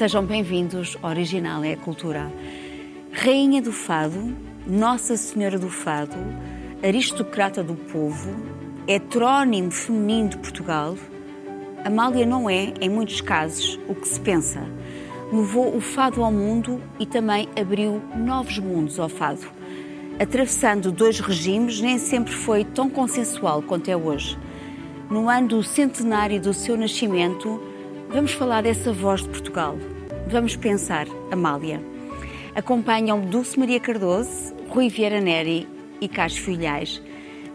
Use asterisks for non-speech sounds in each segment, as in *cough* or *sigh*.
Sejam bem-vindos, Original é a Cultura. Rainha do Fado, Nossa Senhora do Fado, aristocrata do povo, heterónimo feminino de Portugal, Amália não é, em muitos casos, o que se pensa. Levou o fado ao mundo e também abriu novos mundos ao fado. Atravessando dois regimes, nem sempre foi tão consensual quanto é hoje. No ano do centenário do seu nascimento, vamos falar dessa voz de Portugal. Vamos pensar, Amália. Acompanham Dulce Maria Cardoso, Rui Vieira Neri e Carlos Filhais.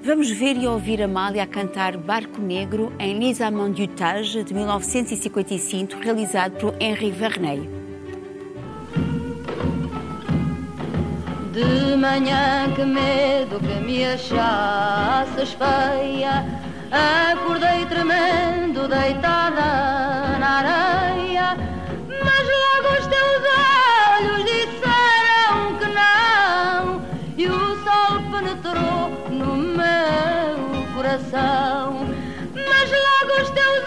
Vamos ver e ouvir Amália cantar Barco Negro em Les Amants du Tage, de 1955, realizado por Henri Verneuil. De manhã que medo que me achasses feia Acordei tremendo deitada na areia Mas logo os teus olhos disseram que não E o sol penetrou no meu coração. Mas logo os teus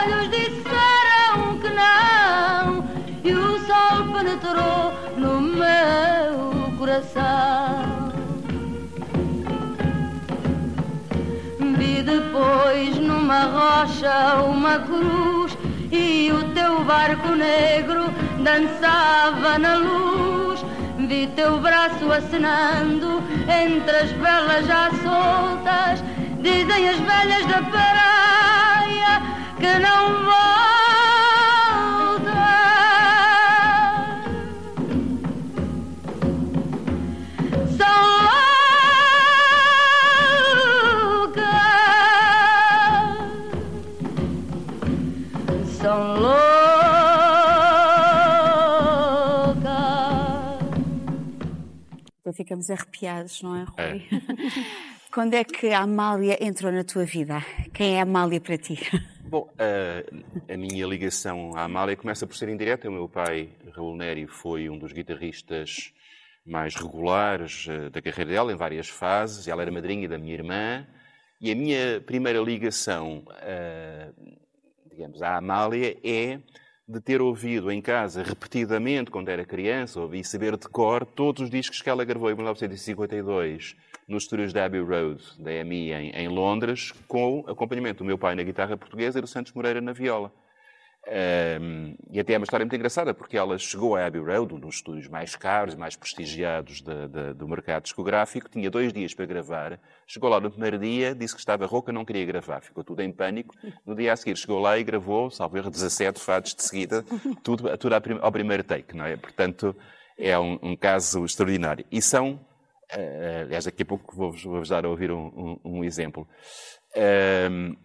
olhos disseram que não E o sol penetrou no meu coração Vi depois numa rocha uma cruz e o teu barco negro dançava na luz. Vi teu braço acenando entre as velas já soltas. Dizem as velhas da praia que não volta. Então ficamos arrepiados, não é, Rui? *laughs* Quando é que a Amália entrou na tua vida? Quem é a Amália para ti? *laughs* Bom, a, a minha ligação à Amália começa por ser indireta. O meu pai, Raul Neri, foi um dos guitarristas mais regulares eh, da carreira dela, em várias fases. Ela era madrinha da minha irmã. E a minha primeira ligação, eh, digamos, à Amália é de ter ouvido em casa repetidamente, quando era criança, ouvi saber de cor todos os discos que ela gravou em 1952 nos estúdios da Abbey Road, da EMI, em, em Londres, com acompanhamento do meu pai na guitarra portuguesa e do Santos Moreira na viola. Um, e até é uma história muito engraçada, porque ela chegou à Abbey Road, um dos estúdios mais caros mais prestigiados de, de, do mercado discográfico, tinha dois dias para gravar. Chegou lá no primeiro dia, disse que estava rouca, não queria gravar, ficou tudo em pânico. No dia a seguir chegou lá e gravou, salvo erro, 17 fados de seguida, tudo, tudo ao primeiro take, não é? Portanto, é um, um caso extraordinário. E são, uh, aliás, daqui a pouco vou-vos vou dar a ouvir um, um, um exemplo. Um,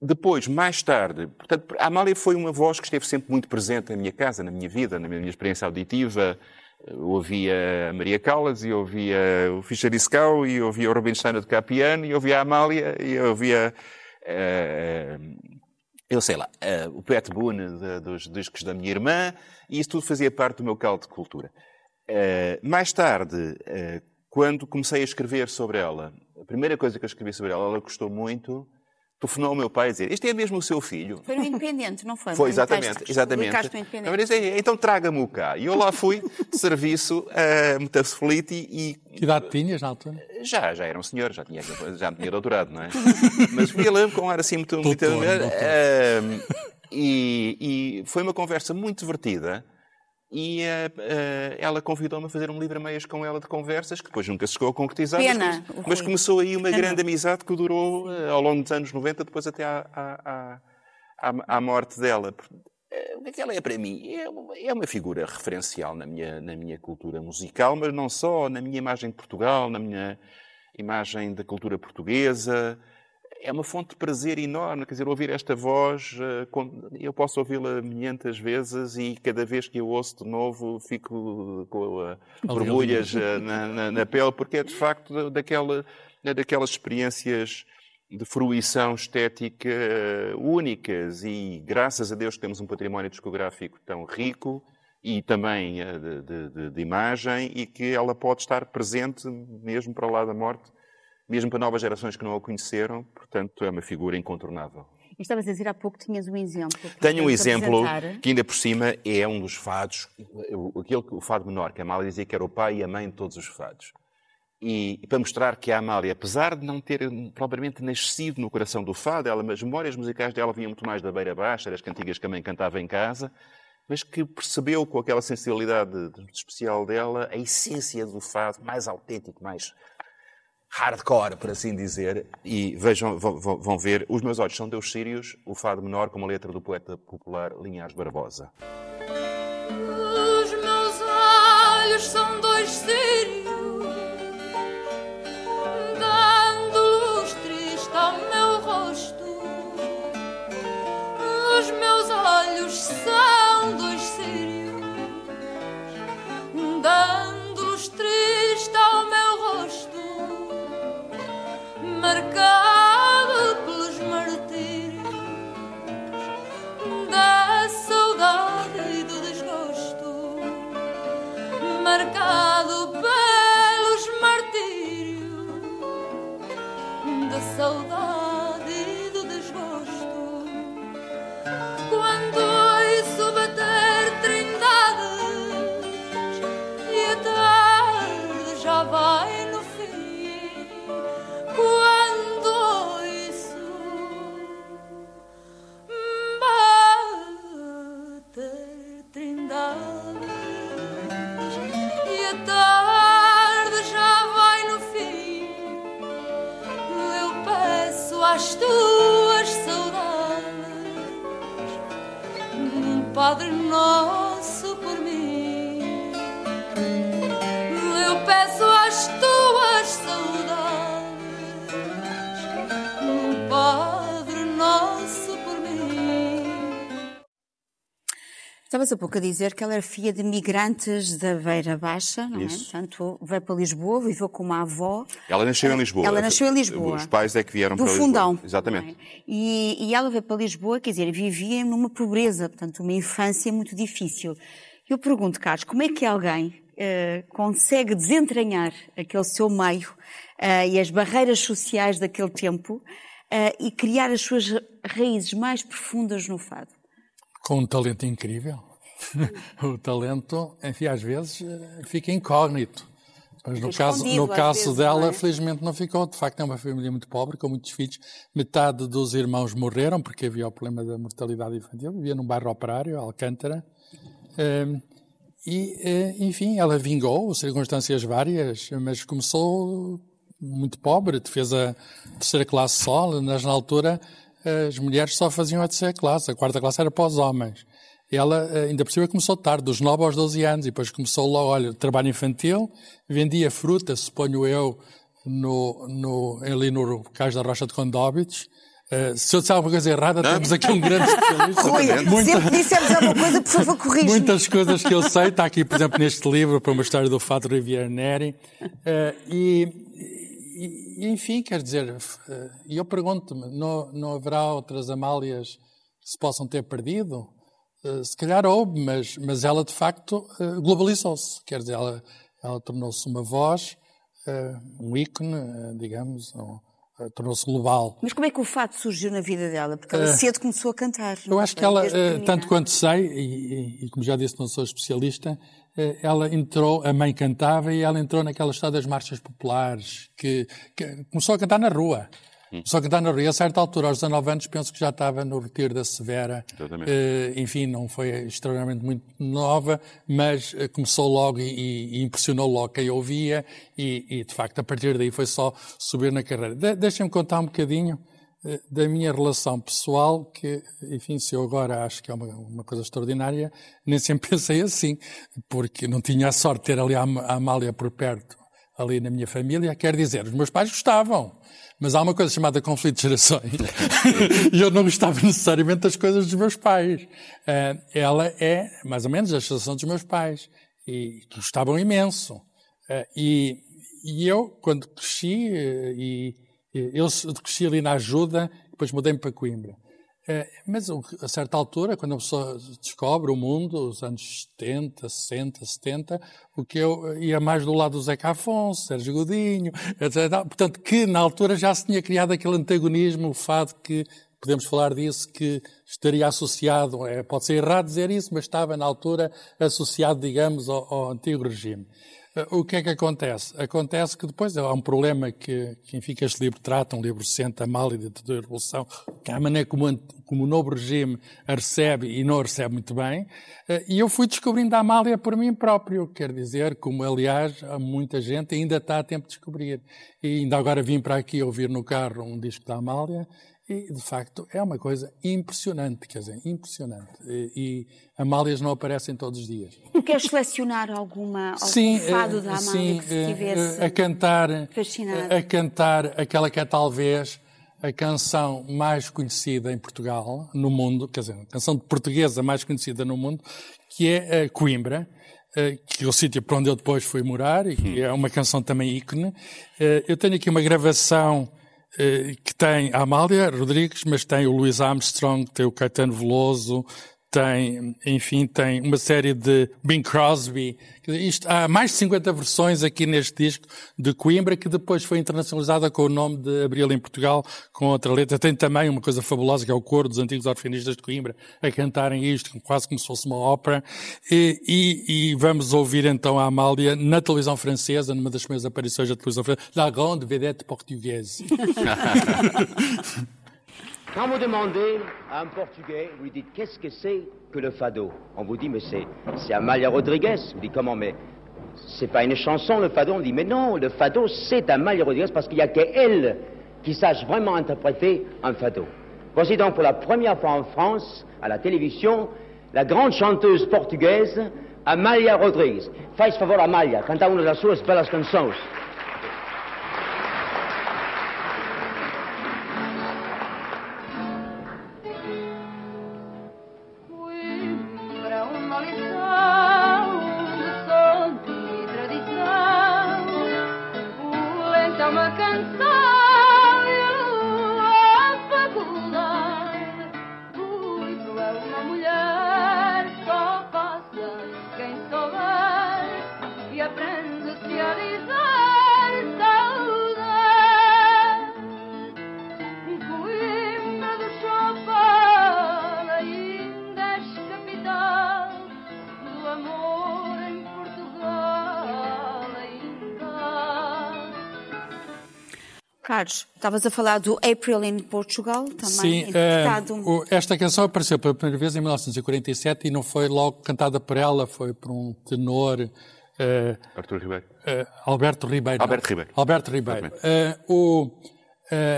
depois, mais tarde, portanto, a Amália foi uma voz que esteve sempre muito presente na minha casa, na minha vida, na minha experiência auditiva. Eu ouvia a Maria Callas, e ouvia o Fischer Iscau, e ouvia o Rubinstein de Capiano, e ouvia a Amália, e ouvia, uh, eu sei lá, uh, o Pet Boone de, dos discos da minha irmã, e isso tudo fazia parte do meu caldo de cultura. Uh, mais tarde, quando comecei a escrever sobre ela, a primeira coisa que eu escrevi sobre ela, ela gostou muito, telefonou ao meu pai a dizer: Este é mesmo o seu filho? Foi no Independente, não foi? Foi, exatamente. exatamente. Eu disse, então traga-me cá. E eu lá fui de serviço a Mutaffelite e. Que idade tinhas na altura? Já, já era um senhor, já tinha, já tinha doutorado, não é? Mas fui lá com um ar assim muito. muito Doutor, doutor. uh, e, e foi uma conversa muito divertida. E uh, ela convidou-me a fazer um livro a meias com ela de conversas, que depois nunca se chegou a concretizar. Pena, mas, mas começou aí uma grande amizade que durou uh, ao longo dos anos 90, depois até à, à, à, à- morte dela. O que é que ela é para mim? É uma, é uma figura referencial na minha, na minha cultura musical, mas não só, na minha imagem de Portugal, na minha imagem da cultura portuguesa. É uma fonte de prazer enorme, quer dizer, ouvir esta voz, eh, eu posso ouvi-la milhentas vezes e cada vez que eu ouço de novo fico com eh, borbulhas eh, na, na, na pele, porque é de facto da- daquela, é daquelas experiências de fruição estética únicas. E graças a Deus temos um património discográfico tão rico e também de- de- de imagem e que ela pode estar presente mesmo para lá da morte, mesmo para novas gerações que não a conheceram, portanto é uma figura incontornável. E estavas a dizer há pouco que tinhas um exemplo. Tenho um exemplo que ainda por cima é um dos fados, aquele, o fado menor, que a Amália dizia que era o pai e a mãe de todos os fados. E, e para mostrar que a Amália, apesar de não ter propriamente nascido no coração do fado, ela, as memórias musicais dela vinham muito mais da beira baixa, das cantigas que a mãe cantava em casa, mas que percebeu com aquela sensibilidade especial dela a essência do fado mais autêntico, mais hardcore, por assim dizer, e vejam, vão, ver, Os Meus Olhos São Deus Sírios, o fado menor com uma letra do poeta popular Linhares Barbosa. Os meus olhos são tarde já Estavas há pouco a dizer que ela era filha de migrantes da Beira Baixa, não é? Isso. é? Portanto, veio para Lisboa, viveu com uma avó. Ela nasceu em Lisboa. Ela nasceu em Lisboa. Os pais é que vieram do para fundão, Lisboa. Exatamente. É? E, e, ela veio para Lisboa, quer dizer, vivia numa pobreza, portanto, uma infância muito difícil. Eu pergunto, Carlos, como é que alguém uh, consegue desentranhar aquele seu meio uh, e as barreiras sociais daquele tempo uh, e criar as suas raízes mais profundas no fado? Com um talento incrível. *laughs* o talento, enfim, às vezes eh, fica incógnito. Mas no caso, no caso vezes, dela, é? felizmente não ficou. De facto, é uma família muito pobre, com muitos filhos. Metade dos irmãos morreram, porque havia o problema da mortalidade infantil. Vivia num bairro operário, Alcântara. Ehm, e, eh, enfim, ela vingou, circunstâncias várias, mas começou muito pobre. Fez a terceira classe só, mas na altura as mulheres só faziam a terceira classe. A quarta classe era para os homens ela eh, ainda por cima começou tarde, dos 9 aos 12 anos, e depois começou logo, olha, trabalho infantil, vendia fruta, suponho eu, no, no, ali no Cais da Rocha de Condóbitos. Uh, se eu disser alguma coisa errada, não. temos aqui um grande especialista. *laughs* Rui, Muita... sempre dissemos alguma coisa, por favor, *laughs* corrija Muitas coisas que eu sei, está aqui, por exemplo, neste livro, para uma história do Fato Rivière Neri. Uh, e, e, enfim, quer dizer, uh, eu pergunto-me, não, não haverá outras Amálias que se possam ter perdido? Eh, se calhar houve, mas, mas ela de facto eh, globalizou-se. Quer dizer, ela, ela tornou-se uma voz, eh, um ícone, digamos, tornou-se global. Mas como é que o fato surgiu na vida dela? Porque ela cedo começou a cantar. Eu acho que ela, tanto quanto sei, e, e, como já disse, não sou especialista, ela entrou, a mãe cantava e ela entrou naquela história das marchas populares, que, que começou a cantar na rua. Só que está na Rio, a certa altura, aos 19 anos, penso que já estava no retiro da Severa. Uh, enfim, não foi extraordinariamente muito nova, mas uh, começou logo e, e, impressionou logo quem ouvia e, e, de facto, a partir daí foi só subir na carreira. De Deixem-me contar um bocadinho uh, da minha relação pessoal, que, enfim, se eu agora acho que é uma, uma, coisa extraordinária, nem sempre *laughs* pensei assim, porque não tinha a sorte de ter ali a, a Amália por perto, ali na minha família. Quer dizer, os meus pais gostavam mas há uma coisa chamada conflito de gerações. *laughs* e eu não gostava necessariamente das coisas dos meus pais. Uh, ela é, mais ou menos, a geração dos meus pais. E gostavam imenso. Uh, e, e, eu, quando cresci, uh, e, eu cresci ali na ajuda, depois mudei-me para Coimbra. É, mas a certa altura, quando a pessoa descobre o mundo, os anos 70, 60, 70, o que eu ia mais do lado do Zeca Afonso, Sérgio Godinho, etc. Portanto, que na altura já se tinha criado aquele antagonismo, o fado que podemos falar disso, que estaria associado, é, pode ser errado dizer isso, mas estava na altura associado, digamos, ao, ao antigo regime. O que é que acontece? Acontece que depois há um problema que, que enfim, que este livro trata, um livro recente, a mal e da Revolução, que é a maneira como, como o novo regime a recebe e não a recebe muito bem. Eh, e eu fui descobrindo a Amália por mim próprio, quer dizer, como aliás muita gente ainda está a tempo de descobrir. E ainda agora vim para aqui ouvir no carro um disco da Amália e, de facto, é uma coisa impressionante, quer dizer, impressionante. E, e Amálias não aparecem todos os dias. Queres selecionar alguma, algum sim, fado da eh, Amália sim, que te eh, tivesse a cantar, fascinado? a cantar aquela que é talvez a canção mais conhecida em Portugal, no mundo, quer dizer, a canção portuguesa mais conhecida no mundo, que é a Coimbra, eh, que é o sítio para onde eu depois fui morar, e que é uma canção também ícone. Eu tenho aqui uma gravação eh, que tem a Amália Rodrigues, mas tem o Louis Armstrong, tem o Caetano Veloso, tem, enfim, tem uma série de Bing Crosby. Isto, há mais de 50 versões aqui neste disco de Coimbra, que depois foi internacionalizada com o nome de Abril em Portugal, com outra letra. Tem também uma coisa fabulosa, que é o coro dos antigos orfenistas de Coimbra, a cantarem isto, quase como se fosse uma ópera. E, e, e vamos ouvir então a Amália na televisão francesa, numa das primeiras aparições da televisão francesa, La Grande Vedette Portugaise. *laughs* Quand vous demandez à un Portugais, vous lui dites qu'est-ce que c'est que le fado? On vous dit mais c'est Amalia Rodriguez. Vous dites comment mais c'est pas une chanson le fado? On dit mais non, le fado c'est Amalia Rodriguez parce qu'il y a qu'elle qui sache vraiment interpréter un fado. Voici donc pour la première fois en France, à la télévision, la grande chanteuse portugaise Amalia Rodrigues. Faz favor Amalia, canta uma das suas belas canções. Estavas a falar do April in Portugal, também Sim, interpretado. o- esta canção apareceu pela primeira vez em 1947 e não foi logo cantada por ela, foi por um tenor, eh, Artur Ribeiro. eh, Alberto Ribeiro. Alberto Ribeiro. Alberto Ribeiro. O,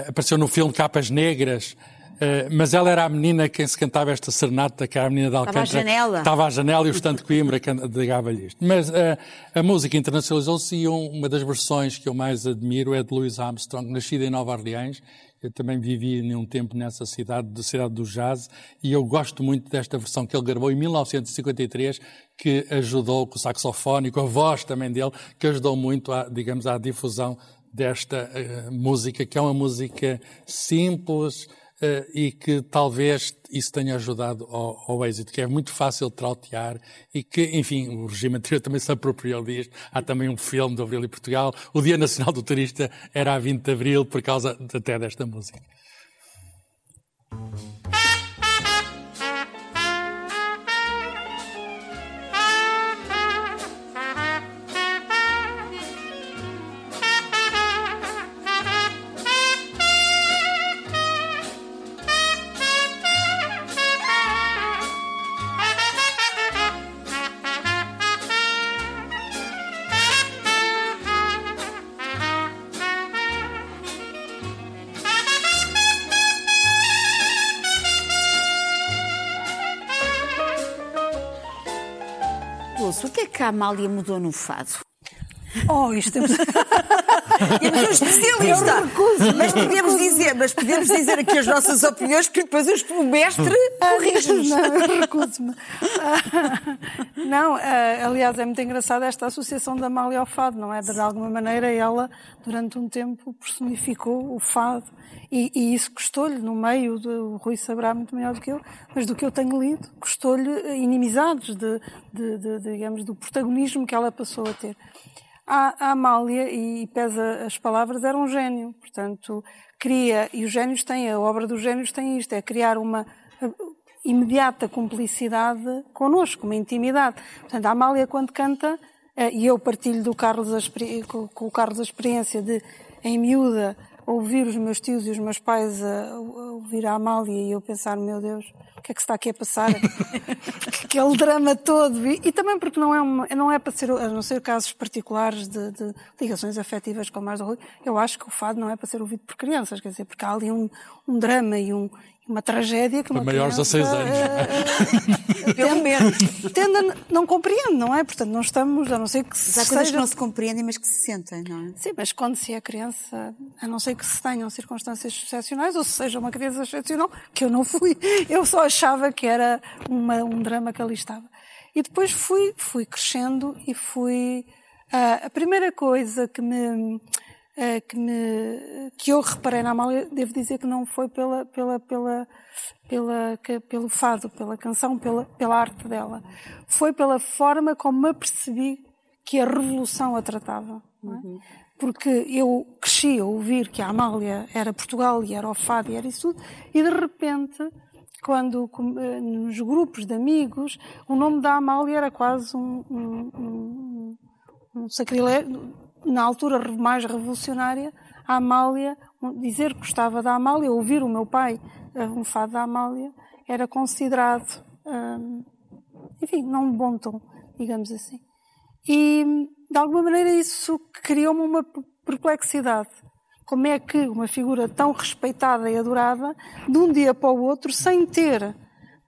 apareceu no filme Capas Negras, eh, mas ela era a menina quem se cantava esta serenata, que era a menina de Alcântara. à janela. Estava à janela e o estante Coimbra ligava-lhe isto. Mas eh, a música internacionalizou-se e um- uma das versões que eu mais admiro é de Louis Armstrong, nascida em Nova Orleans. Eu também vivi um tempo nessa cidade, da cidade do jazz, e eu gosto muito desta versão que ele gravou em 1953, que ajudou com o saxofone, com a voz também dele, que ajudou muito, à, digamos, à difusão desta eh, música, que é uma música simples, e que talvez isso tenha ajudado ao, ao êxito, que é muito fácil de trautear e que, enfim, o regime anterior *laughs* também se apropriou disto. Há também um filme do Abril e Portugal. O Dia Nacional do Turista era a 20 de Abril por causa até desta música. Dulce, o que é que a Amália mudou no fado? Oh, isto temos. *laughs* *laughs* Temos um especialista. Mas podemos dizer, mas podemos dizer aqui as nossas opiniões, porque depois o mestre corrige-nos. Não, eu recuso-me. Ah, Não, ah, aliás, é muito engraçada esta associação da Amália ao fado, não é? De alguma maneira ela, durante um tempo, personificou o fado. E, e isso custou-lhe, no meio, do o Rui saberá muito melhor do que eu, mas do que eu tenho lido, custou-lhe inimizades de, de- de- digamos, do protagonismo que ela passou a ter. A, Amália, e pesa as palavras, era um gênio. Portanto, cria, e os génios têm, a obra dos génios tem isto, é criar uma imediata cumplicidade connosco, uma intimidade. Portanto, a Amália, quando canta, eh, e eu partilho do Carlos com o Carlos a experiência de, em miúda, ouvir os meus tios e os meus pais a, a ouvir a Amália e eu pensar, meu Deus, que é que está aqui a passar? *laughs* Aquele drama todo. E, e, também porque não é, uma, não é para ser, a não ser casos particulares de, de ligações afetivas como as do Rui, eu acho que o fado não é para ser ouvido por crianças, quer dizer, porque há ali um, um drama e um, uma tragédia que uma Para maiores criança, a seis anos. Uh, Pelo menos. Tende a, não compreende, não é? Portanto, não estamos, a não ser que Mas há seja... que não se compreendem, mas que se sentem, não é? Sim, mas quando se é criança, a não ser que se tenham circunstâncias excepcionais, ou se seja uma criança excepcional, que eu não fui, eu só achava que era uma, um drama que ali estava. E depois fui, fui crescendo e fui... Uh, a primeira coisa que me uh, que, me, que eu reparei na Amália, devo dizer que não foi pela, pela, pela, pela, que, pelo fado, pela canção, pela, pela arte dela. Foi pela forma como me apercebi que a revolução a tratava. É? Uhum. Porque eu cresci a ouvir que a Amália era Portugal e era o fado e era isso tudo, e de repente quando nos grupos de amigos o nome da Amália era quase um, um, um, um sacrilégio na altura mais revolucionária, a Amália, dizer que gostava da Amália, ouvir o meu pai um fado da Amália, era considerado, hum, enfim, não um bom tom, digamos assim. E, de alguma maneira, isso criou-me uma perplexidade. Como é que uma figura tão respeitada e adorada, de um dia para o outro, sem ter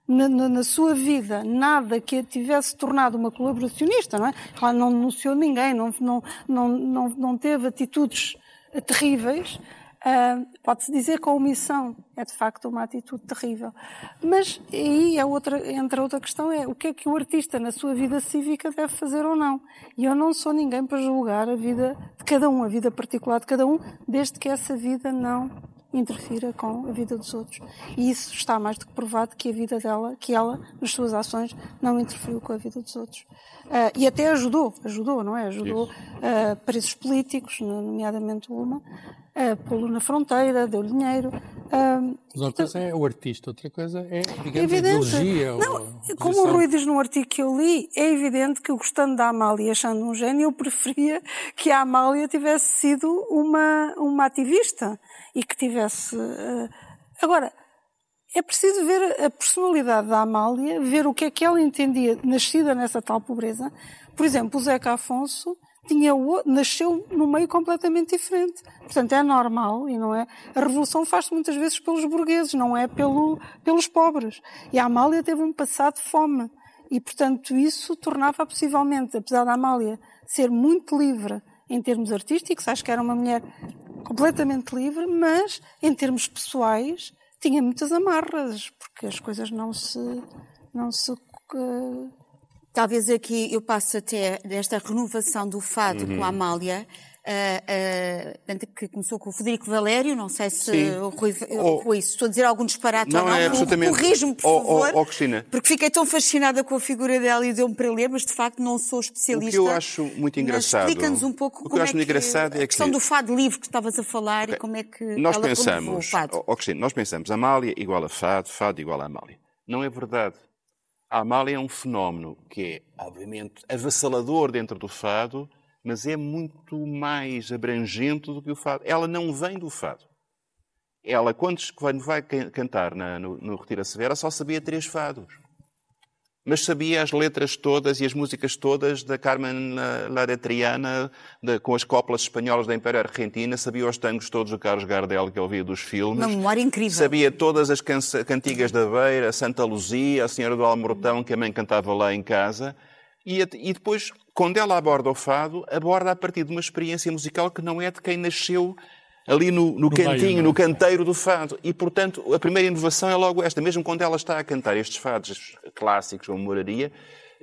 na, na, na, sua vida nada que a tivesse tornado uma colaboracionista, não é? Ela não denunciou ninguém, não, não, não, não, não teve atitudes terríveis. Uh, Pode-se dizer que a omissão é de facto uma atitude terrível. Mas aí a outra, entre a outra questão é o que é que o artista na sua vida cívica deve fazer ou não. E eu não sou ninguém para julgar a vida de cada um, a vida particular de cada um, desde que essa vida não interfira com a vida dos outros. E isso está mais do que provado que a vida dela, que ela, nas suas ações, não interferiu com a vida dos outros. Uh, e até ajudou, ajudou, não é? Ajudou uh, presos políticos, nomeadamente uma, uh, pô-lo na fronteira, deu dinheiro. Mas uma coisa é o artista, outra coisa é, digamos, a ideologia. Não, como o Rui diz num artigo que eu li, é evidente que, gostando da Amália e achando um gênio, eu preferia que a Amália tivesse sido uma, uma ativista e que tivesse. Uh, agora, é preciso ver a personalidade da Amália, ver o que é que ela entendia, nascida nessa tal pobreza. Por exemplo, o Zeca Afonso tinha, nasceu num meio completamente diferente. Portanto, é normal e não é. A revolução faz-se muitas vezes pelos burgueses, não é pelo, pelos pobres. E a Amália teve um passado de fome. E, portanto, isso tornava possivelmente, apesar da Amália ser muito livre em termos artísticos, acho que era uma mulher completamente livre, mas em termos pessoais tinha muitas amarras, porque as coisas não se. Não se uh... Talvez aqui eu passo até desta renovação do fado uhum. com a Amália, uh, uh, que começou com o Federico Valério, não sei se o Rui, oh, Rui, estou a dizer algum disparate não, ou não, é absolutamente... corrijo-me, por oh, favor, oh, oh, Cristina. porque fiquei tão fascinada com a figura dela e deu-me para ler, mas de facto não sou especialista. O que eu acho muito engraçado... Explica-nos um pouco o que eu acho é muito que, engraçado é a questão que... do fado livre que estavas a falar e como é que nós ela pensamos, o fado. Oh, Cristina, nós pensamos Amália igual a fado, fado igual a Amália. Não é verdade. A Amália é um fenómeno que é, obviamente, avassalador dentro do fado, mas é muito mais abrangente do que o fado. Ela não vem do fado. Ela, quando vai cantar na, no, no Retira Severa, só sabia três fados. Mas sabia as letras todas e as músicas todas da Carmen Laretriana, com as coplas espanholas da Império Argentina, sabia os tangos todos do Carlos Gardel que eu via dos filmes. Uma memória incrível. Sabia todas as cantigas da Beira, Santa Luzia, a Senhora do Almortão, que a mãe cantava lá em casa. E, e depois, quando ela aborda o fado, aborda a partir de uma experiência musical que não é de quem nasceu ali no, no, no cantinho, meio, no canteiro do fado. E, portanto, a primeira inovação é logo esta. Mesmo quando ela está a cantar estes fados clássicos, como Moraria,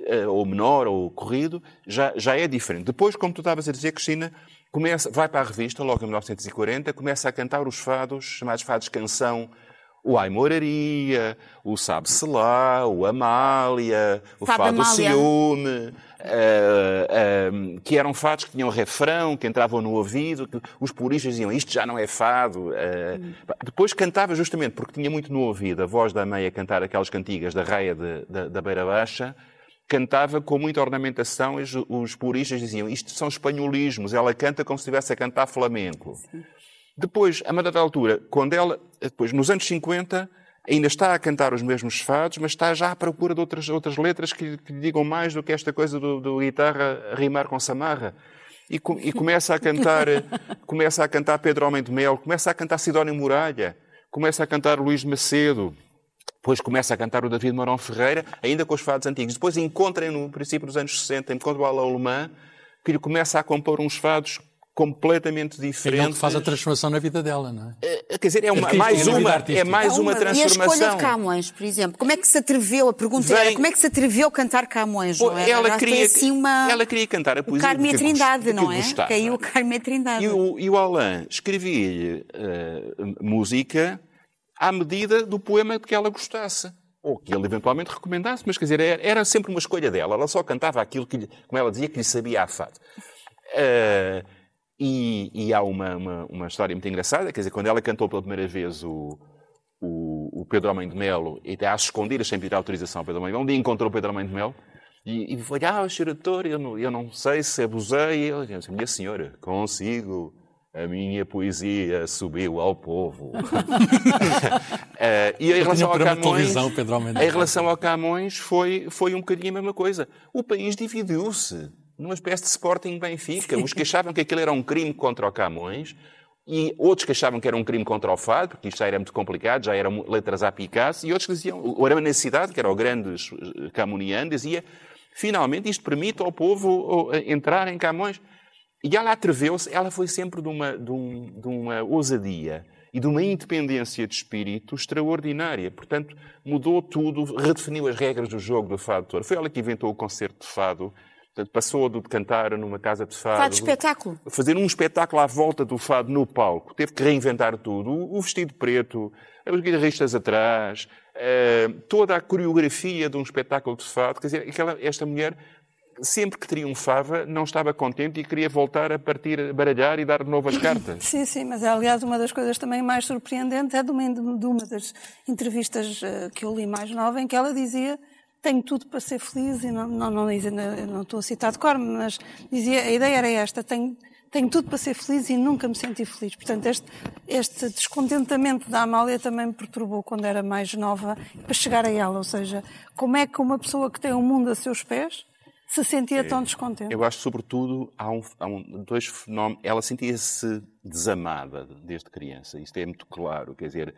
eh, ou menor, ou corrido, já, já é diferente. Depois, como tu estavas a dizer, Cristina, começa, vai para a revista, logo em 1940, começa a cantar os fados, chamados fados canção, o Ai Moraria, o Sabe-se Lá, o Amália, o Fado Fado do Amália. Ciúme, eh, eh, que eram fados que tinham refrão, que entravam no ouvido, que os puristas diziam isto já não é fado. eh. Depois cantava justamente, porque tinha muito no ouvido a voz da mãe a cantar aquelas cantigas da raia de- da, da Beira Baixa, cantava com muita ornamentação e os, os puristas diziam isto são espanholismos, ela canta como se estivesse a cantar flamenco. Depois, a uma dada altura, quando ela, depois, nos anos 50, ainda está a cantar os mesmos fados, mas está já à procura de outras, outras letras que, que lhe digam mais do que esta coisa do, do guitarra rimar com Samarra. E, e começa a cantar, *laughs* começa a cantar Pedro Homem de Mel, começa a cantar Sidónio Muralha, começa a cantar Luís Macedo, depois começa a cantar o David Marão Ferreira, ainda com os fados antigos. Depois encontrem no princípio dos anos 60, encontra o Alain Alemã, que lhe começa a compor uns fados completamente É ele diferentes. que faz a transformação na vida dela, não é? Eh, Quer dizer, é uma- mais uma, é mais uma E a transformação. escolha de Camões, por exemplo, como é que se atreveu? A pergunta Vem- era como é que se atreveu a cantar Camões, não é? ela queria- assim uma... ela queria cantar a O poesia Carme e a porque Trindade, não é? gostava. Caiu o Carme e a Trindade. E o, e o Alain escrevia-lhe eh, música à medida do poema que ela gostasse. Ou que ele eventualmente recomendasse, mas quer dizer, era, era sempre uma escolha dela. Ela só cantava aquilo que, lhe- como ela dizia, que lhe sabia a fado. Eh, e, e há uma, uma, uma história muito engraçada, quer dizer, quando ela cantou pela primeira vez o, o, o Pedro Homem de Melo, e até às escondidas, sem pedir autorização ao Pedro Homem de Melo, um dia encontrou o Pedro Homem de Melo, e, e foi, ah, senhor doutor, eu não, eu não sei se abusei. E ele disse, minha senhora, consigo, a minha poesia subiu ao povo. *laughs* Eh, e em relação ao Camões, em relação ao Camões, foi, foi um bocadinho a mesma coisa. O país dividiu-se numa espécie de Sporting Benfica. Os que achavam que aquilo era um crime contra o Camões e outros que achavam que era um crime contra o Fado, porque isto já era muito complicado, já eram letras a Picasso, e outros que diziam, o Arama Cidade, que era o grande camoniano, dizia, finalmente isto permite ao povo entrar em Camões. E ela atreveu-se, ela foi sempre de uma, de, um- de uma ousadia e de uma independência de espírito extraordinária. Portanto, mudou tudo, redefiniu as regras do jogo do fado. Foi ela que inventou o concerto de fado. Portanto, passou de cantar numa casa de fado. Fado espetáculo. Fazer um espetáculo à volta do fado no palco. Teve que reinventar tudo. O vestido preto, os guitarristas atrás, eh, toda a coreografia de um espetáculo de fado. Quer dizer, aquela, esta mulher sempre que triunfava, não estava contente e queria voltar a partir, a baralhar e dar de novo as *laughs* cartas. Sim, sim, mas aliás uma das coisas também mais surpreendentes é de uma, de uma das entrevistas eh, que eu li mais nova em que ela dizia tenho tudo para ser feliz e não, não, não, não estou a citar de cor, mas dizia a ideia era esta, tenho, tenho tudo para ser feliz e nunca me senti feliz. Portanto, este, este descontentamento da Amália também me perturbou quando era mais nova para chegar a ela, ou seja, como é que uma pessoa que tem o mundo a seus pés se sentia tão descontente? Eu acho, sobretudo, há, um, há um- dois fenómenos. Ela sentia-se desamada desde criança. Isto é muito claro. Quer dizer,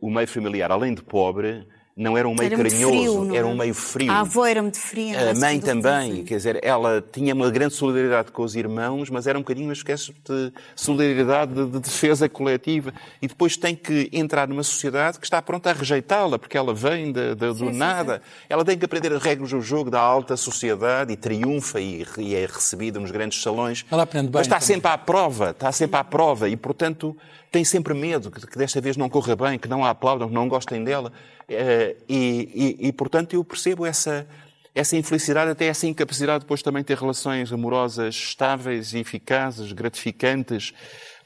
o meio familiar, além de pobre, não era um meio Era carinhoso, frio, era é? um meio frio. A avó era muito fria. não é? A mãe também, quer dizer, ela tinha uma grande solidariedade com os irmãos, mas era um bocadinho uma espécie de solidariedade de, de defesa coletiva. E depois tem que entrar numa sociedade que está pronta a rejeitá-la, porque ela vem de- de- do nada. Ela tem que aprender as regras do jogo da alta sociedade e triunfa e, e é recebida nos grandes salões. Ela aprende bem Mas está também. sempre à prova, está sempre à prova e, portanto, tem sempre medo que, que desta vez não corra bem, que não a aplaudam, que não gostem dela. Eh, e, e- e, portanto, eu percebo essa, essa infelicidade, até essa incapacidade depois também de ter relações amorosas estáveis, eficazes, gratificantes,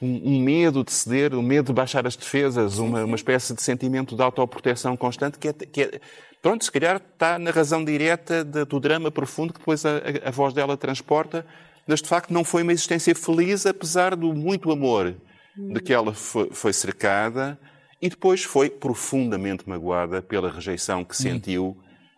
um, um medo de ceder, um medo de baixar as defesas, uma, uma espécie de sentimento de autoproteção constante que é, que é- pronto, se calhar está na razão direta de- do drama profundo que depois a, a- a voz dela transporta, mas de facto não foi uma existência feliz, apesar do muito amor de que ela foi, foi cercada e depois foi profundamente magoada pela rejeição que sentiu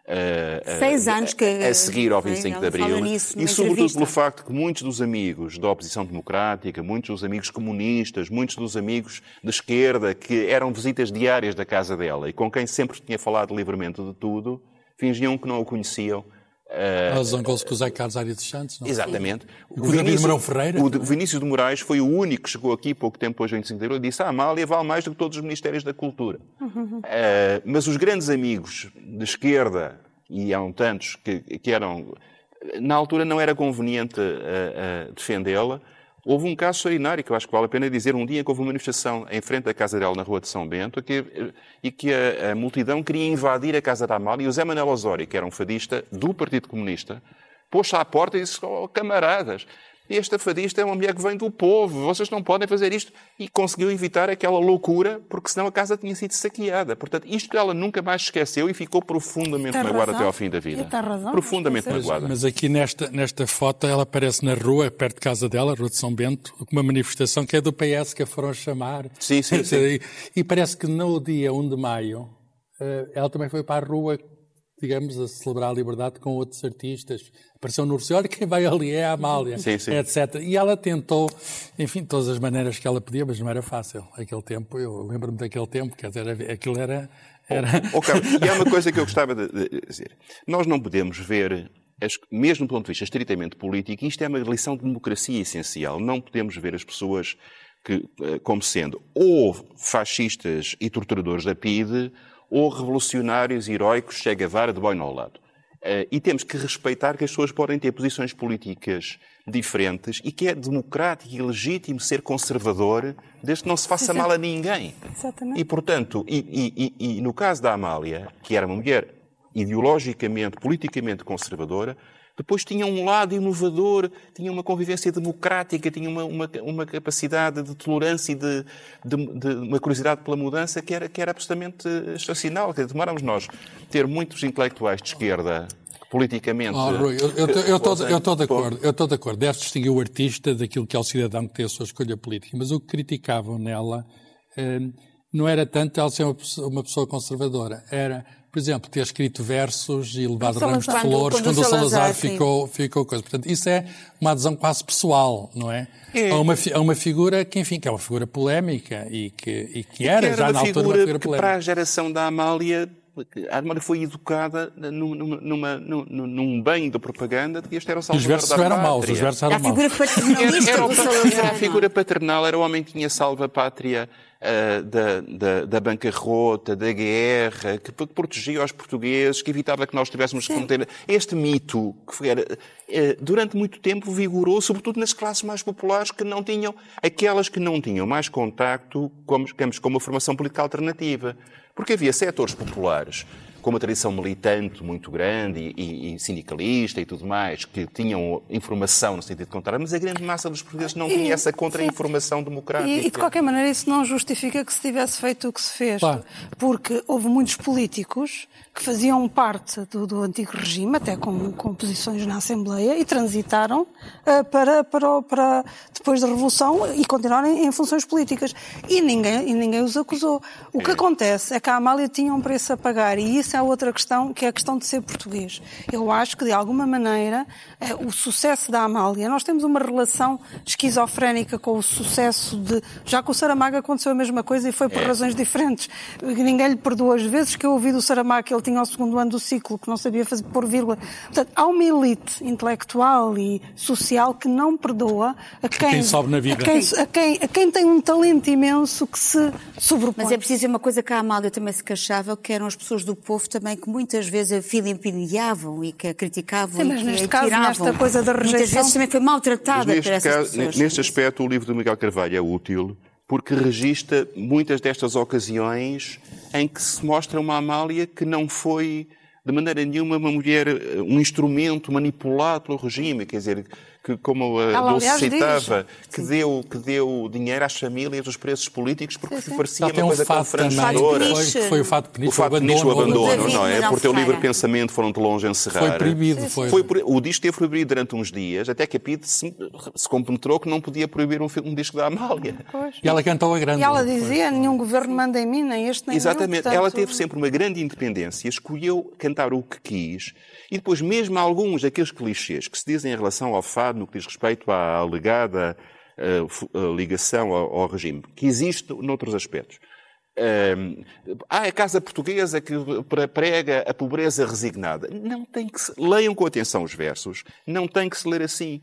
eh, Seis anos que- a seguir ao Sim, 25 de Abril. nisso E sobretudo entrevista. pelo facto que muitos dos amigos da oposição democrática, muitos dos amigos comunistas, muitos dos amigos de esquerda, que eram visitas diárias da casa dela e com quem sempre tinha falado livremente de tudo, fingiam que não o conheciam. Eh, Ela zangou-se com o Zé Carlos Arias dos Santos, não? Exatamente. O David Mourão Ferreira? O de- Vinícius de Moraes foi o único que chegou aqui pouco tempo depois do 25 de Abril e disse ah, a Amália vale mais do que todos os Ministérios da Cultura. Eh, mas os grandes amigos de esquerda, e há um tantos que, que eram... Na altura não era conveniente eh, defendê-la, Houve um caso extraordinário que eu acho que vale a pena dizer. Um dia que houve uma manifestação em frente da casa dela, na Rua de São Bento, que, e que a, a, multidão queria invadir a casa da Amália. E o Zé Manuel Osório, que era um fadista do Partido Comunista, pôs-se à porta e disse: oh, camaradas, esta fadista é uma mulher que vem do povo, vocês não podem fazer isto. E conseguiu evitar aquela loucura, porque senão a casa tinha sido saqueada. Portanto, isto ela nunca mais esqueceu e ficou profundamente magoada até ao fim da vida. Tem razão, profundamente mas, magoada. Mas aqui nesta, nesta foto ela aparece na rua, perto de casa dela, Rua de São Bento, com uma manifestação que é do PS que a foram chamar. Sim, sim, *laughs* sim. E, e parece que no dia 1 de maio eh, ela também foi para a rua digamos, a celebrar a liberdade com outros artistas. Apareceu no Urso, olha quem vai ali é a Amália, sim, sim. etc. E ela tentou, enfim, todas as maneiras que ela podia, mas não era fácil. Aquele tempo, eu lembro-me daquele tempo, quer dizer, aquilo era... era... Oh, oh, e há uma coisa que eu gostava de, de dizer. Nós não podemos ver mesmo do ponto de vista estritamente político, isto é uma lição de democracia essencial. Não podemos ver as pessoas que, eh, como sendo ou fascistas e torturadores da PIDE ou revolucionários heróicos Che Guevara de boina ao lado. Uh, e temos que respeitar que as pessoas podem ter posições políticas diferentes e que é democrático e legítimo ser conservador desde que não se faça mal a ninguém. Exatamente. E, portanto, e, e, e, no caso da Amália, que era uma mulher ideologicamente, politicamente conservadora, depois tinha um lado inovador, tinha uma convivência democrática, tinha uma, uma, uma capacidade de tolerância e de, de, de, uma curiosidade pela mudança que era, que era absolutamente excepcional. Demoramos nós ter muitos intelectuais de esquerda politicamente. Oh, Rui, eu estou de acordo, eu estou de acordo. Deve distinguir o artista daquilo que é o cidadão que tem a sua escolha política. Mas o que criticavam nela eh, não era tanto ela ser uma uma pessoa conservadora, era por exemplo, ter escrito versos e levado ramos de flores quando, quando o Salazar, ficou, ficou coisa. Portanto, isso é uma adesão quase pessoal, não é? é. A, uma, a uma figura que, enfim, que é uma figura polémica e que, e que era, era já na altura, uma figura que para a geração da Amália a Amália foi educada numa, numa, numa, num bem de propaganda de que este era o Salvador Os versos eram maus, os versos eram maus. A figura paternalista era, era, era a figura paternal, era o homem que tinha salva a pátria uh, da, da, da, bancarrota, da guerra, que protegia os portugueses, que evitava que nós tivéssemos que cometer. Este mito, que era, uh, durante muito tempo vigorou, sobretudo nas classes mais populares que não tinham, aquelas que não tinham mais contacto com, com uma formação política alternativa. Porque havia setores populares com uma tradição militante muito grande e, e, e, sindicalista e tudo mais, que tinham informação no sentido contrário, mas a grande massa dos portugueses não tinha essa contra-informação democrática. E, e, de qualquer maneira isso não justifica que se tivesse feito o que se fez, claro. porque houve muitos políticos que faziam parte do, do antigo regime, até com, com, posições na Assembleia, e transitaram uh, para, para, para, depois da Revolução e continuaram em, funções políticas. E ninguém, e ninguém os acusou. O que é. acontece é que a Amália tinha um preço a pagar, e isso é outra questão, que é a questão de ser português. Eu acho que, de alguma maneira, uh, o sucesso da Amália, nós temos uma relação esquizofrénica com o sucesso de. Já com o Saramago aconteceu a mesma coisa e foi por é. razões diferentes. Ninguém lhe perdoou as vezes que eu ouvi do Saramago que ele tinha o segundo ano do ciclo, que não sabia fazer por vírgula. Portanto, há uma elite intelectual e social que não perdoa a quem, quem sobe na vida. A quem, a, quem, a quem tem um talento imenso que se sobrepõe. Mas é preciso uma coisa que a Amália também se queixava, que eram as pessoas do povo também que muitas vezes a filipidiavam e que a criticavam Sim, mas e que neste a caso, tiravam. nesta coisa da rejeição... Muitas vezes também foi maltratada por essas caso, pessoas. Neste aspecto, o livro do Miguel Carvalho é útil porque registra muitas destas ocasiões em que se mostra uma Amália que não foi de maneira nenhuma uma mulher, eh, um instrumento manipulado pelo regime, quer dizer, que, como a Ela, Dulce citava, que deu, que deu dinheiro às famílias dos preços políticos porque sim, sim. parecia uma um coisa confrangedora. Foi, foi o fato Peniche, o fato Peniche, o abandono, não é? Por teu livre pensamento foram de longe encerrar. Foi proibido. Foi. foi o disco teve proibido durante uns dias, até que a PID se, se compenetrou que não podia proibir um, um disco da Amália. Pois. E ela cantou a grande. E ela dizia, nenhum governo manda em mim, nem este, nem Exatamente. Portanto... Ela teve sempre uma grande independência, escolheu cantar o que quis, e depois mesmo alguns daqueles clichês que se dizem em relação ao fado no que diz respeito à alegada uh, ligação ao, ao, regime, que existe noutros aspectos. Uh, há a Casa Portuguesa que prega a pobreza resignada. Não tem que se... Leiam com atenção os versos. Não tem que se ler assim.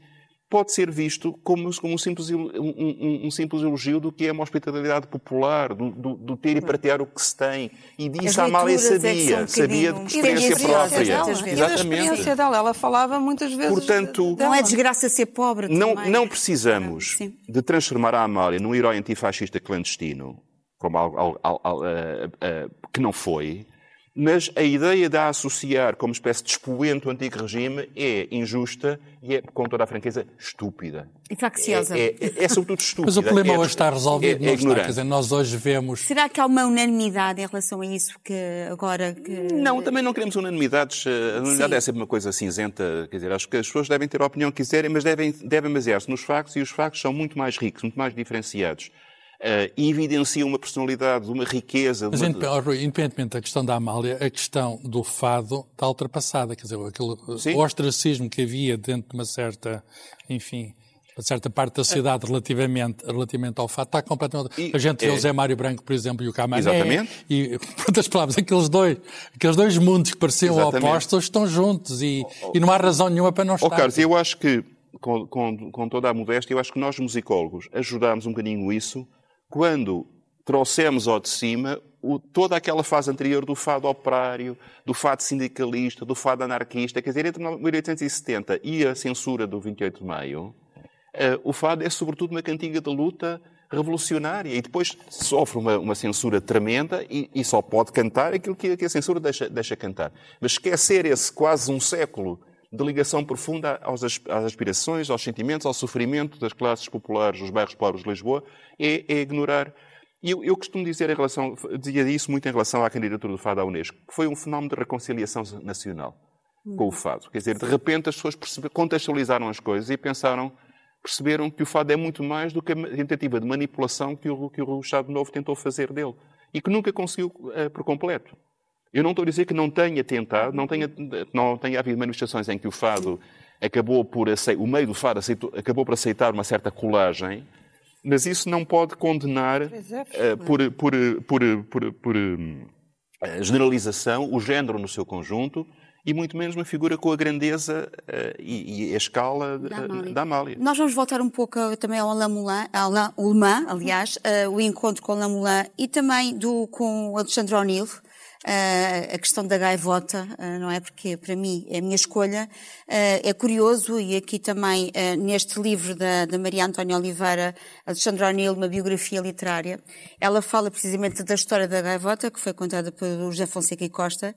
Pode ser visto como, como um, simples, um, um, um, simples elogio do que é uma hospitalidade popular, do, do, do ter e pratear o que se tem. E disso a Amália sabia, é um sabia de E experiência dela. própria. E da experiência dela. Ela falava muitas vezes. Portanto, dela. Não é desgraça ser pobre Não, também. não precisamos Sim. de transformar a Amália num herói antifascista clandestino, como algo, algo- algo- algo, eh, eh, que não foi, mas a ideia de a associar como espécie de expoente do antigo regime é injusta e é, com toda a franqueza, estúpida. E facciosa. É, é, é sobretudo estúpida. Mas o problema é, hoje está resolvido, é, não é está? Quer dizer, nós hoje vemos. Será que há uma unanimidade em relação a isso que agora que... Não, também não queremos unanimidades. eh, A unanimidade Sim. é sempre uma coisa cinzenta. Quer dizer, acho que as pessoas devem ter a opinião que quiserem, mas devem, devem basear-se nos factos e os factos são muito mais ricos, muito mais diferenciados. Eh, e evidenciam uma personalidade, uma riqueza. Mas, uma- ó, Rui, independentemente da questão da Amália, a questão do fado está ultrapassada. Quer dizer, aquele Sim. ostracismo que havia dentro de uma certa, enfim, uma certa parte da sociedade relativamente, relativamente ao fado está completamente. E- a gente vê é. o Zé Mário Branco, por exemplo, e o Camané. Exatamente. E, por *laughs* outras palavras, aqueles dois, aqueles dois mundos que pareciam Exatamente. opostos estão juntos e, e não há razão nenhuma para não estar. Ó Carlos, eu acho que, com, com, com toda a modéstia, eu acho que nós musicólogos ajudámos um bocadinho isso quando trouxemos ao de cima o- toda aquela fase anterior do fado operário, do fado sindicalista, do fado anarquista. Quer dizer, entre 1870 e a censura do 28 de maio, eh, o fado é sobretudo uma cantiga de luta revolucionária e depois sofre uma, uma censura tremenda e, e só pode cantar aquilo que, que a censura deixa, deixa cantar. Mas esquecer esse quase um século de ligação profunda aos, às aspirações, aos sentimentos, ao sofrimento das classes populares, dos bairros pobres de Lisboa, é, é ignorar. E eu, eu costumo dizer em relação, dizia isso muito em relação à candidatura do Fado à Unesco, que foi um fenómeno de reconciliação nacional com o fado. Quer dizer, de repente as pessoas contextualizaram as coisas e pensaram, perceberam que o fado é muito mais do que a tentativa de manipulação que o, que o Estado Novo tentou fazer dele e que nunca conseguiu eh, por completo. Eu não estou a dizer que não tenha tentado, não tenha, não tenha havido manifestações em que o fado acabou por aceitar, o meio do fado aceitou- acabou por aceitar uma certa colagem, mas isso não pode condenar é, eh, por, por, por, por, por, eh, generalização o género no seu conjunto e muito menos uma figura com a grandeza eh, e, e a escala Da Amália. da Amália. Nós vamos voltar um pouco também ao Alain Moulin, ao Alain Ullmann, aliás, o encontro com o Alain Moulin e também do, com o Alexandre O'Neill, a questão da gaivota, eh, não é? Porque para mim é a minha escolha. Eh, é curioso e aqui também neste livro da, da Maria Antónia Oliveira, Alexandre O'Neill, uma biografia literária, ela fala precisamente da história da gaivota, que foi contada pelo José Fonseca e Costa,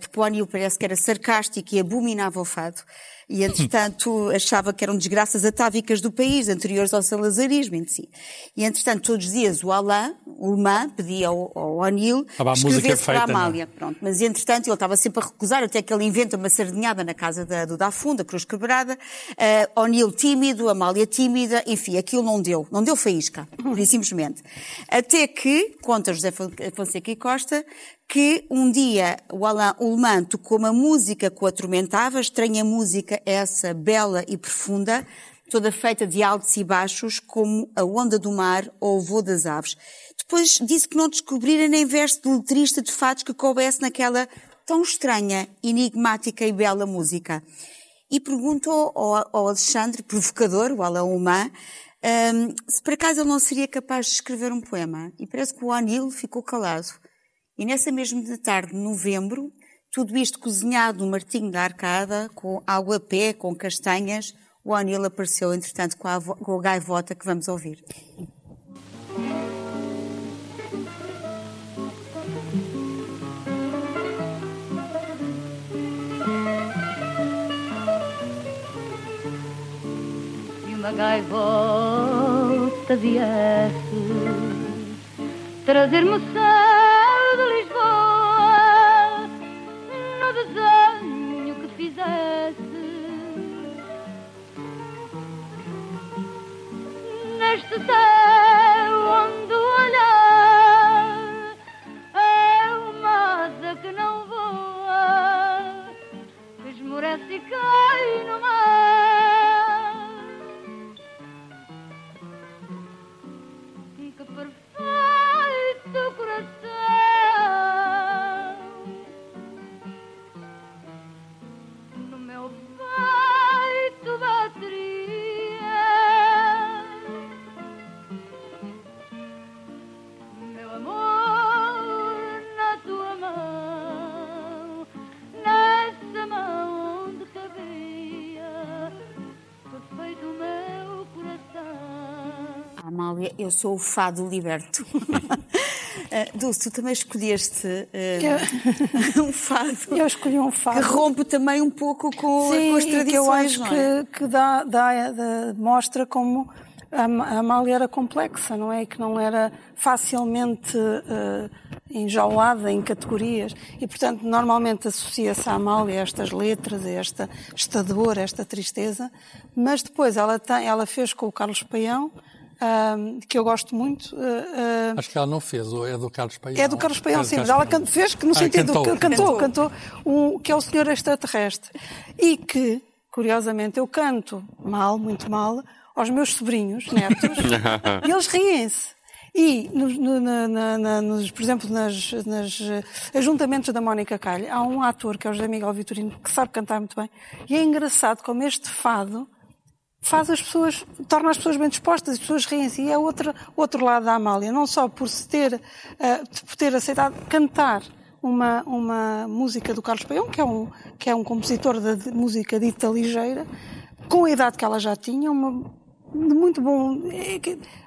porque o O'Neill parece que era sarcástico e abominava o fado. E, entretanto, achava que eram desgraças atávicas do país, anteriores ao salazarismo em si. E, entretanto, todos os dias o Alain, o Ullmann, pedia ao, ao O'Neill a que música escrevesse para a feita, não é? Amália. Pronto. Mas, entretanto, ele estava sempre a recusar, até que ele inventa uma sardinhada na casa da, do Funda, Cruz Quebrada. Uh, O'Neill tímido, Amália tímida, enfim, aquilo não deu. Não deu faísca, simplesmente. Até que, conta José Fon- Fonseca e Costa, que um dia o Alain Ullmann tocou uma música que o atormentava, estranha música essa, bela e profunda, toda feita de altos e baixos, como a onda do mar ou o voo das aves. Depois disse que não descobrira nem verso de letrista de fatos que coubesse naquela tão estranha, enigmática e bela música. E pergunto ao, Alexandre, provocador, o Alain Ullmann, hum, se por acaso ele não seria capaz de escrever um poema. E parece que o O'Neill ficou calado. E nessa mesma tarde de novembro, tudo isto cozinhado no Martinho da Arcada, com água a pé, com castanhas, o O'Neill apareceu, entretanto, com a, com a gaivota que vamos ouvir. e uma gaivota viesse trazer-me que não voa. Esmorece e cai no eu sou o fado liberto. uh, *laughs* Dulce, tu também escolheste uh, *laughs* um fado. Eu escolhi um fado. Que rompe também um pouco com, Sim, com as tradições. que eu acho é? que, que dá, dá, dá, mostra como a Amália era complexa, não é? E que não era facilmente uh, enjaulada em categorias. E, portanto, normalmente associa-se a Amália a estas letras, a esta, esta dor, a esta tristeza. Mas depois ela, tem, ela fez com o Carlos Paião, que eu gosto muito. Uh, Acho que ela não fez, é do Carlos Paião. É do Carlos Paião, é sim, mas ela can, fez que no ah, sentido cantou. que cantou, cantou, um, que é o Senhor Extraterrestre. E que, curiosamente, eu canto mal, muito mal, aos meus sobrinhos, netos, *laughs* e eles riem-se. E, no, no, na, na, nos, por exemplo, nas, nas ajuntamentos da Mónica Calha, há um ator, que é o José Miguel Vitorino, que sabe cantar muito bem. E é engraçado como este fado faz as pessoas, torna as pessoas bem dispostas, as pessoas riem-se. E é outro, outro lado da Amália, não só por se ter, uh, por ter aceitado cantar uma, uma música do Carlos Paião, que é um, que é um compositor de música dita ligeira, com a idade que ela já tinha, uma, muito bom. É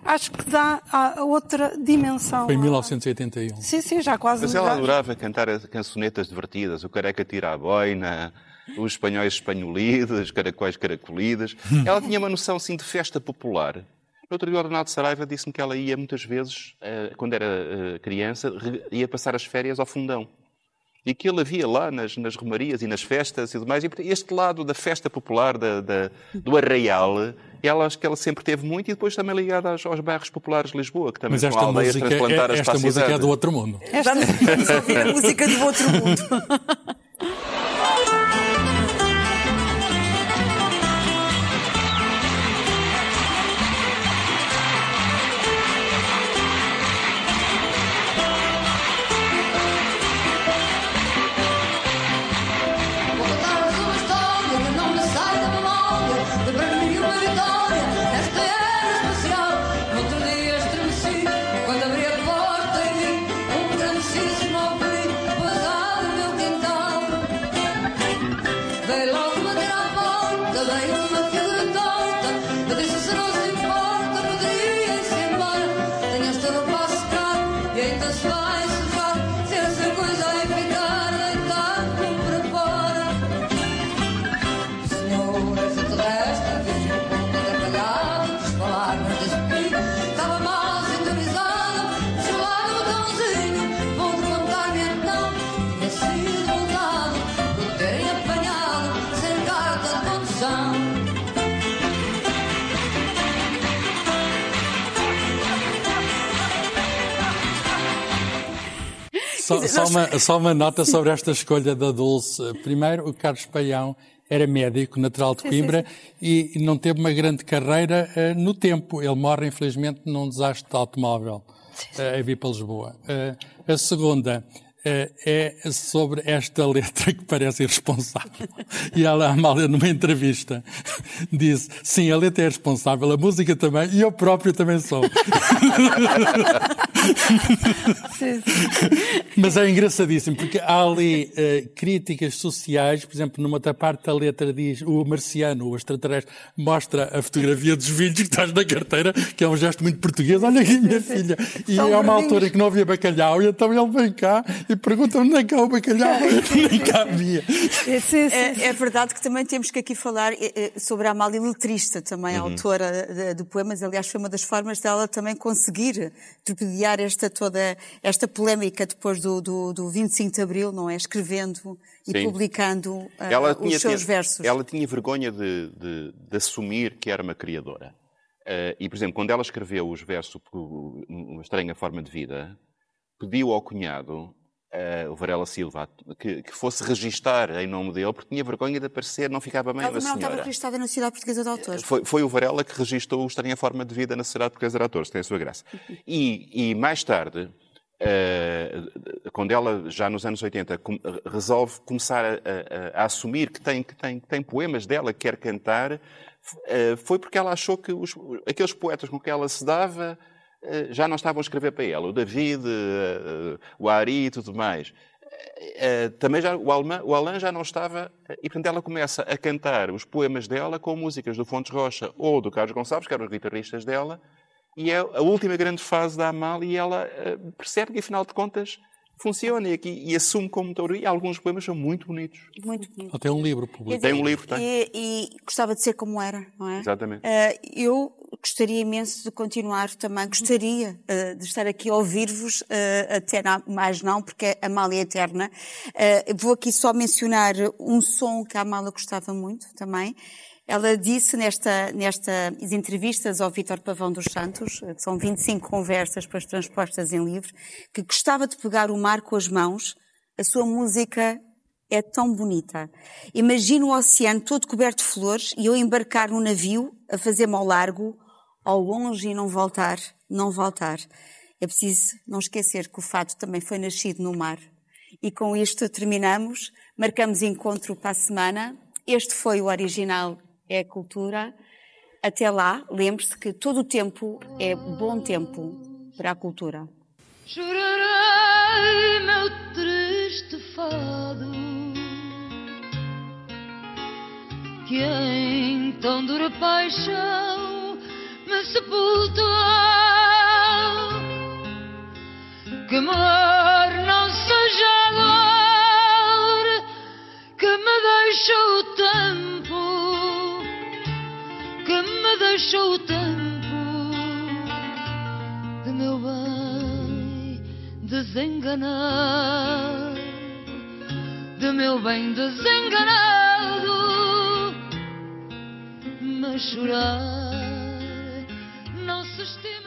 acho que dá a outra dimensão. Foi em 1981. Sim, sim, já quase. Mas ela já... adorava cantar cançonetas divertidas, o careca tira a boina, os espanhóis espanholidos, os caracóis caracolidas. ela tinha uma noção, sim, de festa popular. No outro dia, o Renato Saraiva disse-me que ela ia muitas vezes, eh, quando era eh, criança, ia passar as férias ao fundão e que ele havia lá nas, nas romarias e nas festas e tudo mais. E este lado da festa popular, da, da, do arraial, ela acho que ela sempre teve muito e depois também ligada aos, aos bairros populares de Lisboa, que também Mas esta são aldeias música, é, esta música é do outro mundo. Esta... Vamos ouvir a *laughs* música do outro mundo. Só, só, uma, só uma nota sobre esta escolha da Dulce. Primeiro, o Carlos Paião era médico, natural de Coimbra, e não teve uma grande carreira uh, no tempo. Ele morre, infelizmente, num desastre de automóvel uh, a vir para Lisboa. Uh, a segunda é sobre esta letra que parece irresponsável. E ela, a Amália, numa entrevista, disse: Sim, a letra é responsável, a música também, e eu próprio também sou. Mas é engraçadíssimo, porque há ali uh, críticas sociais, por exemplo, numa outra parte da letra diz o marciano, o extraterrestre, mostra a fotografia dos vídeos que estás na carteira, que é um gesto muito português. Olha aqui, minha filha. E São é uma altura em que não havia bacalhau, e então ele vem cá e pergunta-me onde é que há o bacalhau, *laughs* nem cá havia. É, é, verdade que também temos que aqui falar eh, eh, sobre a Amália Letrista, também uhum. autora de, poemas. Aliás, foi uma das formas dela também conseguir torpedear esta toda esta polémica depois do, do, do 25 de Abril, não é? Escrevendo e Sim. publicando uh, ela os tinha, seus versos. Ela tinha vergonha de, de, de assumir que era uma criadora. Uh, e, por exemplo, quando ela escreveu os versos Uma Estranha Forma de Vida, pediu ao cunhado uh, o Varela Silva, que, que, fosse registar em nome dele, porque tinha vergonha de aparecer, não ficava bem Ela uma senhora. Ela estava registada na Sociedade Portuguesa de Autores. Foi, foi, o Varela que registou o Estranha Forma de Vida na Sociedade Portuguesa de Autores, tem a sua graça. *laughs* E, e mais tarde, uh, quando ela, já nos anos 80, com, resolve começar a, a, a, assumir que tem, que, tem, que tem poemas dela que quer cantar, uh, foi porque ela achou que os, aqueles poetas com que ela se dava já não estavam a escrever para ela. O David, eh, o Ari e tudo mais. Eh, também já, o, Alain, o Alain já não estava. E, portanto, ela começa a cantar os poemas dela com músicas do Fontes Rocha ou do Carlos Gonçalves, que eram os guitarristas dela, e é a última grande fase da Amália e ela percebe que, afinal de contas, funciona e, aqui, e assume como autor. E alguns poemas são muito bonitos. Muito bonito. Ela tem um livro publicado. Tem um livro, tem. E, e gostava de ser como era, não é? Exatamente. Uh, eu gostaria imenso de continuar também, gostaria uh, de estar aqui a ouvir-vos, uh, até não, mais não, porque a Amália é eterna. vou aqui só mencionar um som que a Amália gostava muito também, ela disse nesta, nestas entrevistas ao Vítor Pavão dos Santos, que são 25 conversas depois transpostas em livro, que gostava de pegar o mar com as mãos. A sua música é tão bonita. Imagino o oceano todo coberto de flores e eu embarcar num navio a fazer-me ao largo, ao longe e não voltar, não voltar. É preciso não esquecer que o fato também foi nascido no mar. E com isto terminamos. Marcamos encontro para a semana. Este foi o original é a cultura. Até lá, lembre-se que todo o tempo é bom tempo para a cultura. Chorarei meu triste fado que em tão dura paixão me sepultou que amor não seja dor que me deixou deixou o tempo de meu bem desenganar, de meu bem desenganado, mas chorar não se estima.